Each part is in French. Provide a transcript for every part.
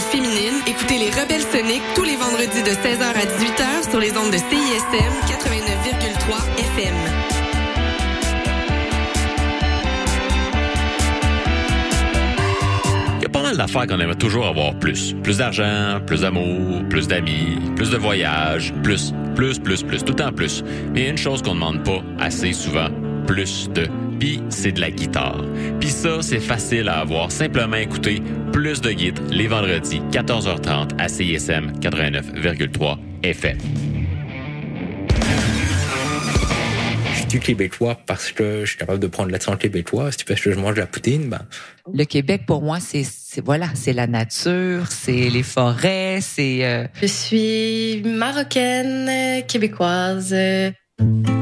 féminine, écoutez les Rebelles Soniques tous les vendredis de 16h à 18h sur les ondes de CISM 89,3 FM. Il y a pas mal d'affaires qu'on aimerait toujours avoir plus. Plus d'argent, plus d'amour, plus d'amis, plus de voyages, plus, plus, plus, plus, tout temps plus. Mais il y a une chose qu'on ne demande pas assez souvent, plus de. Puis c'est de la guitare. Puis ça, c'est facile à avoir. Simplement écouter plus de guides les vendredis, 14h30 à CISM 89,3 FM. Je suis québécois parce que je suis capable de prendre l'accent québécois. Si parce que je mange de la poutine, ben. Le Québec, pour moi, c'est c'est- voilà, c'est la nature, c'est les forêts, c'est euh, Je suis marocaine, québécoise.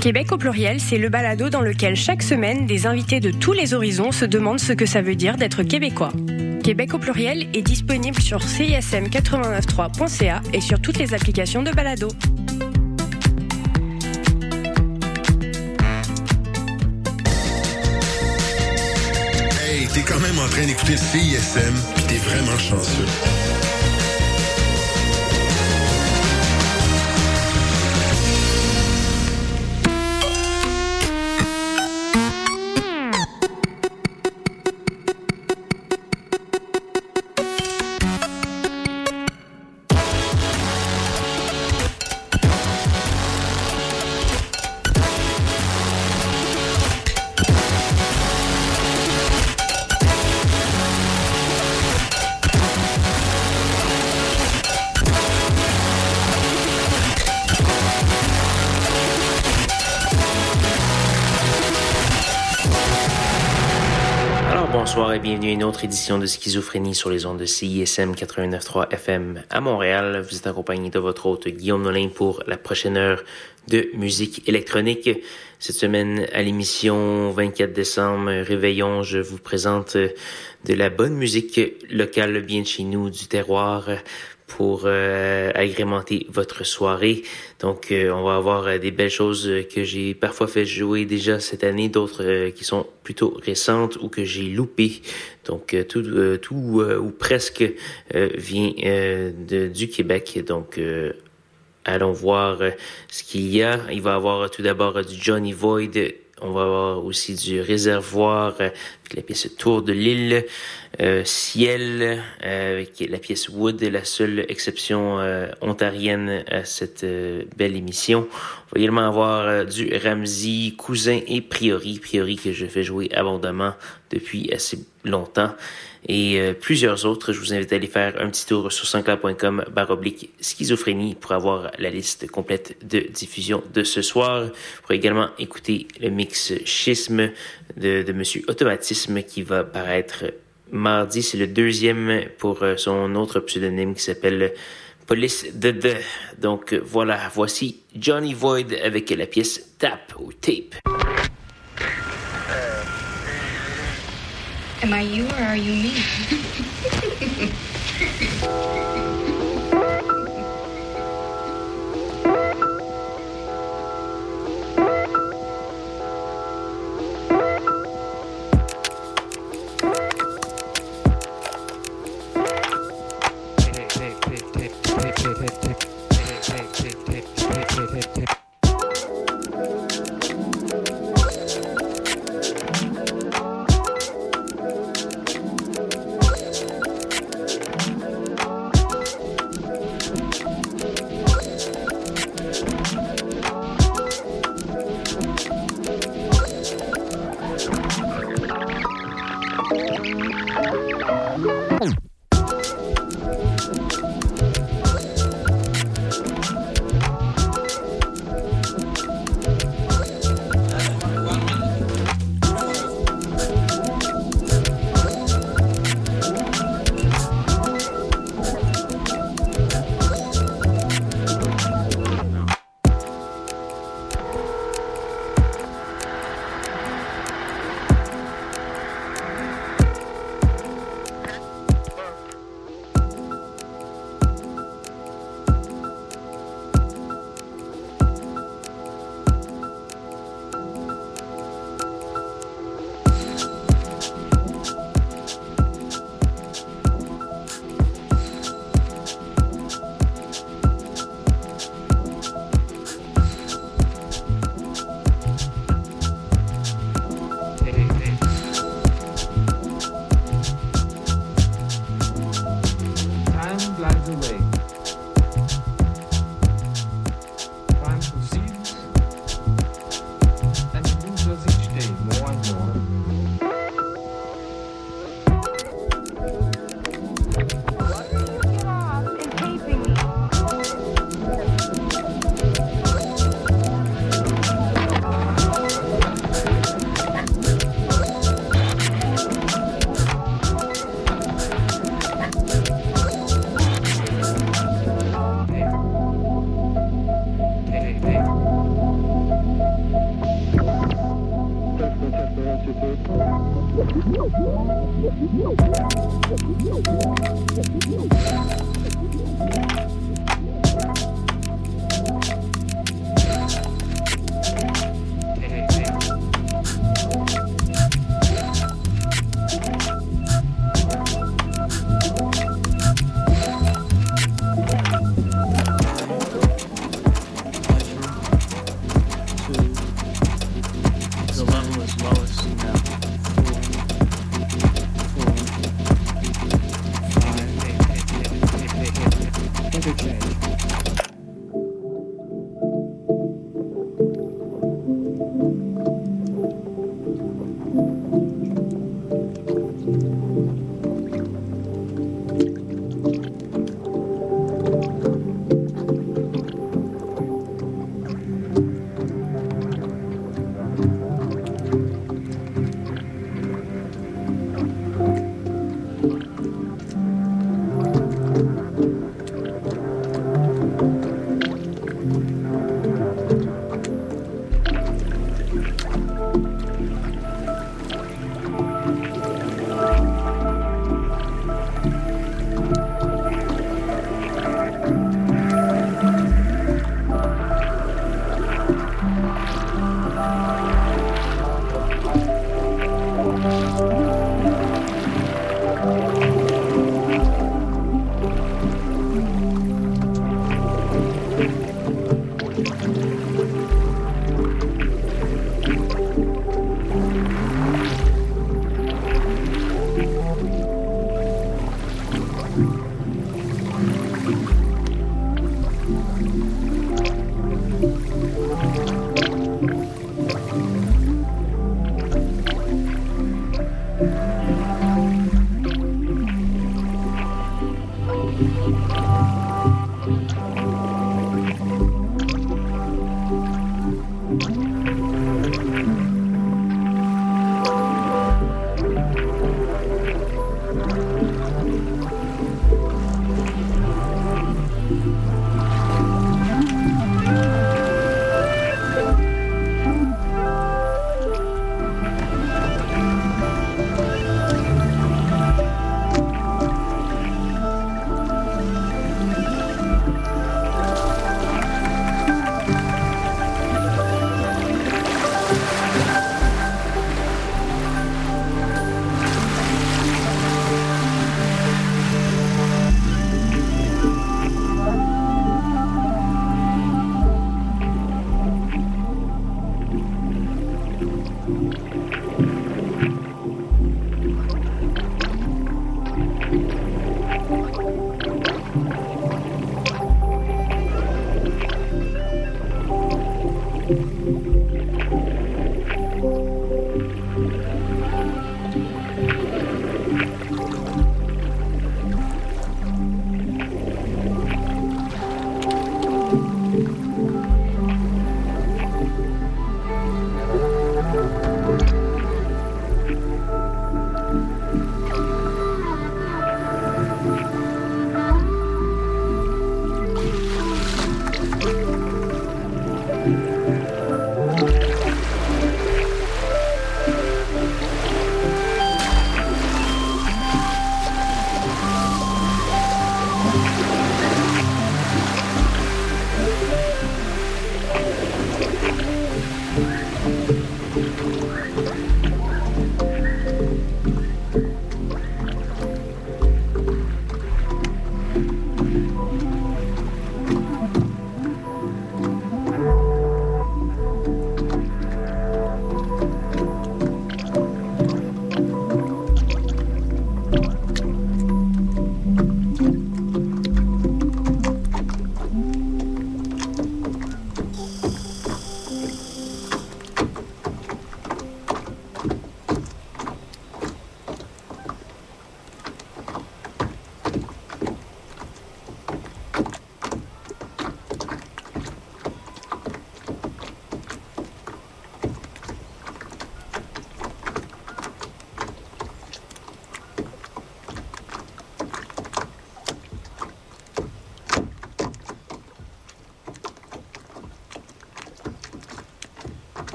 Québec au pluriel, c'est le balado dans lequel chaque semaine, des invités de tous les horizons se demandent ce que ça veut dire d'être québécois. Québec au pluriel est disponible sur cism893.ca et sur toutes les applications de balado. Hey, t'es quand même en train d'écouter CISM, puis t'es vraiment chanceux. Bonsoir et bienvenue à une autre édition de Schizophrénie sur les ondes de CISM 89.3 FM à Montréal. Vous êtes accompagné de votre hôte Guillaume Nolin pour la prochaine heure de musique électronique. Cette semaine à l'émission 24 décembre Réveillon, je vous présente de la bonne musique locale bien chez nous, du terroir pour euh, agrémenter votre soirée. Donc, euh, on va avoir euh, des belles choses euh, que j'ai parfois fait jouer déjà cette année, d'autres euh, qui sont plutôt récentes ou que j'ai loupées. Donc, tout, tout ou presque vient de, du Québec. Donc, allons voir ce qu'il y a. Il va y avoir tout d'abord du Johnny Void. On va avoir aussi du Réservoir euh, avec la pièce Tour de l'île. Euh, Ciel euh, avec la pièce Wood, la seule exception euh, ontarienne à cette euh, belle émission. On va également avoir euh, du Ramsey, Cousin et Priori. Priori que je fais jouer abondamment depuis assez longtemps. Et euh, plusieurs autres. Je vous invite à aller faire un petit tour sur sanscloud.com baroblique schizophrénie pour avoir la liste complète de diffusion de ce soir. Vous pourrez également écouter le mix schisme de, de Monsieur Automatisme qui va paraître mardi. C'est le deuxième pour euh, son autre pseudonyme qui s'appelle Police de de. Donc voilà, voici Johnny Void avec la pièce Tap ou Tape. Am I you or are you me?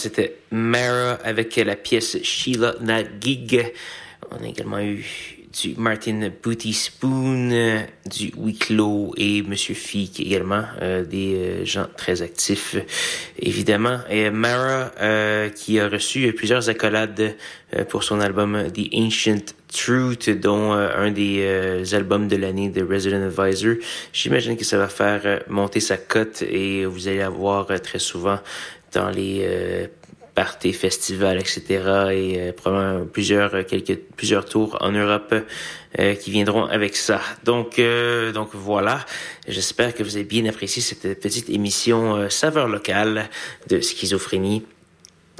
c'était Mara avec la pièce Sheila Nagig. On a également eu du Martin Booty Spoon, du Wicklow et Monsieur Feek également, euh, des euh, gens très actifs évidemment. Et Mara euh, qui a reçu plusieurs accolades pour son album The Ancient Truth, dont un des albums de l'année de Resident Advisor. J'imagine que ça va faire monter sa cote et vous allez la voir très souvent dans les parties, festivals, etc. Et euh, probablement plusieurs, euh, quelques, plusieurs tours en Europe euh, qui viendront avec ça. Donc, donc voilà. J'espère que vous avez bien apprécié cette petite émission saveur locale de schizophrénie.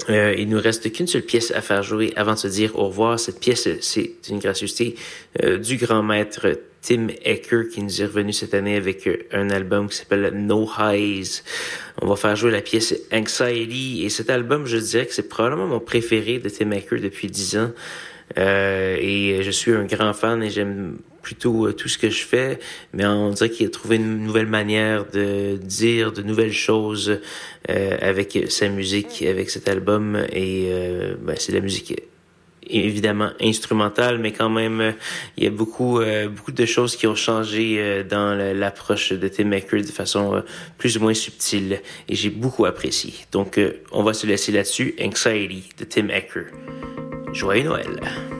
Euh, il nous reste qu'une seule pièce à faire jouer avant de se dire au revoir. Cette pièce, c'est une gracieuseté du grand maître Tim Ecker qui nous est revenu cette année avec un album qui s'appelle No Highs. On va faire jouer la pièce Anxiety et cet album, je dirais que c'est probablement mon préféré de Tim Ecker depuis dix ans. Euh, et je suis un grand fan et j'aime plutôt euh, tout ce que je fais, mais on dirait qu'il a trouvé une nouvelle manière de dire de nouvelles choses euh, avec sa musique, avec cet album et euh, ben, c'est la musique évidemment instrumentale, mais quand même, il y a beaucoup, beaucoup de choses qui ont changé dans l'approche de Tim Acker de façon plus ou moins subtile, et j'ai beaucoup apprécié. Donc, on va se laisser là-dessus. Anxiety de Tim Acker. Joyeux Noël!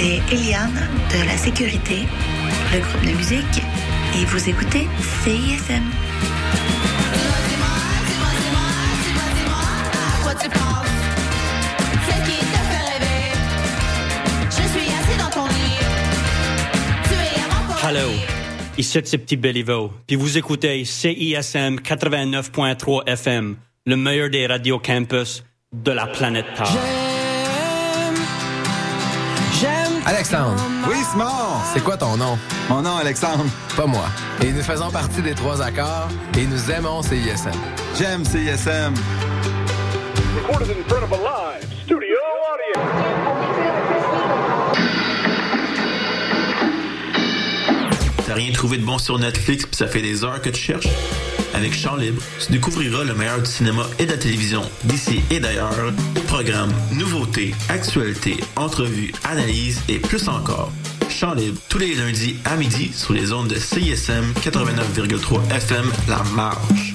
C'est Eliane de la sécurité, le groupe de musique, et vous écoutez CISM. Hello, ici c'est Petit Béliveau, puis vous écoutez CISM 89.3 FM, le meilleur des radios campus de la planète Terre. Alexandre. Oui, Simon. C'est quoi ton nom? Mon nom, Alexandre. Pas moi. Et nous faisons partie des trois accords et nous aimons CISM. J'aime CISM. Recorded in front of a live studio T'as rien trouvé de bon sur Netflix pis ça fait des heures que tu cherches? Avec Chant Libre, tu découvriras le meilleur du cinéma et de la télévision d'ici et d'ailleurs. Programmes, nouveautés, actualités, entrevues, analyses et plus encore. Chant Libre, tous les lundis à midi sur les ondes de CISM 89,3 FM La Marge.